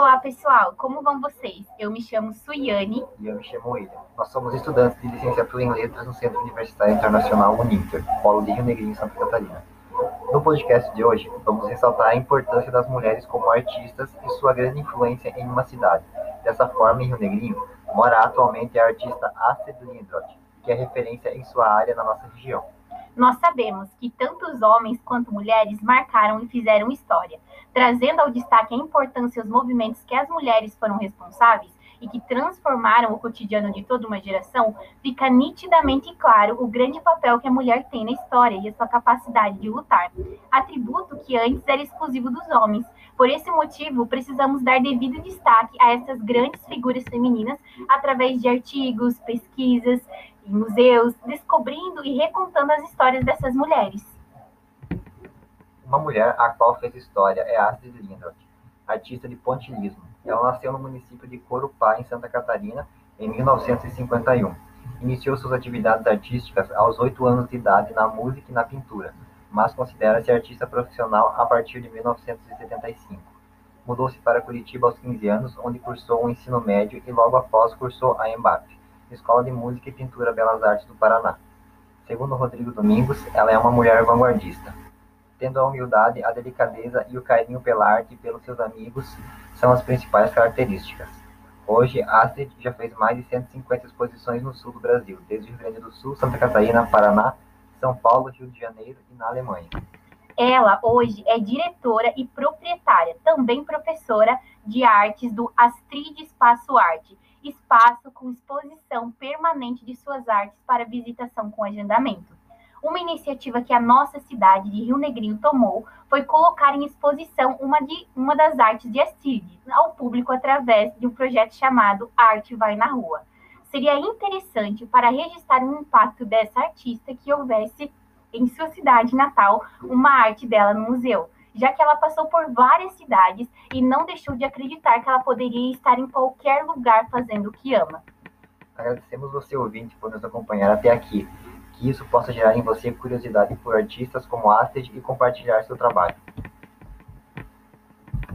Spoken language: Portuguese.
Olá, pessoal, como vão vocês? Eu me chamo Suiane. E eu me chamo William. Nós somos estudantes de licenciatura em Letras no Centro Universitário Internacional Uninter, Polo de Rio Negrinho, Santa Catarina. No podcast de hoje, vamos ressaltar a importância das mulheres como artistas e sua grande influência em uma cidade. Dessa forma, em Rio Negrinho, mora atualmente a artista Lindroth, que é referência em sua área na nossa região. Nós sabemos que tanto os homens quanto mulheres marcaram e fizeram história, trazendo ao destaque a importância os movimentos que as mulheres foram responsáveis e que transformaram o cotidiano de toda uma geração, fica nitidamente claro o grande papel que a mulher tem na história e a sua capacidade de lutar, atributo que antes era exclusivo dos homens. Por esse motivo, precisamos dar devido destaque a essas grandes figuras femininas através de artigos, pesquisas, em museus, descobrindo e recontando as histórias dessas mulheres. Uma mulher a qual fez história é Astrid Lindroth, artista de pontilhismo. Ela nasceu no município de Corupá, em Santa Catarina, em 1951. Iniciou suas atividades artísticas aos oito anos de idade na música e na pintura, mas considera-se artista profissional a partir de 1975. Mudou-se para Curitiba aos 15 anos, onde cursou o ensino médio e logo após cursou a EMBAP, Escola de Música e Pintura Belas Artes do Paraná. Segundo Rodrigo Domingos, ela é uma mulher vanguardista. Tendo a humildade, a delicadeza e o carinho pela arte e pelos seus amigos são as principais características. Hoje, Astrid já fez mais de 150 exposições no sul do Brasil, desde Rio Grande do Sul, Santa Catarina, Paraná, São Paulo, Rio de Janeiro e na Alemanha. Ela hoje é diretora e proprietária, também professora de artes do Astrid Espaço Arte, espaço com exposição permanente de suas artes para visitação com agendamento. Uma iniciativa que a nossa cidade de Rio Negrinho tomou foi colocar em exposição uma, de, uma das artes de Astrid ao público através de um projeto chamado Arte Vai na Rua. Seria interessante para registrar o impacto dessa artista que houvesse em sua cidade natal uma arte dela no museu já que ela passou por várias cidades e não deixou de acreditar que ela poderia estar em qualquer lugar fazendo o que ama. Agradecemos você, ouvinte, por nos acompanhar até aqui. Que isso possa gerar em você curiosidade por artistas como Astrid e compartilhar seu trabalho.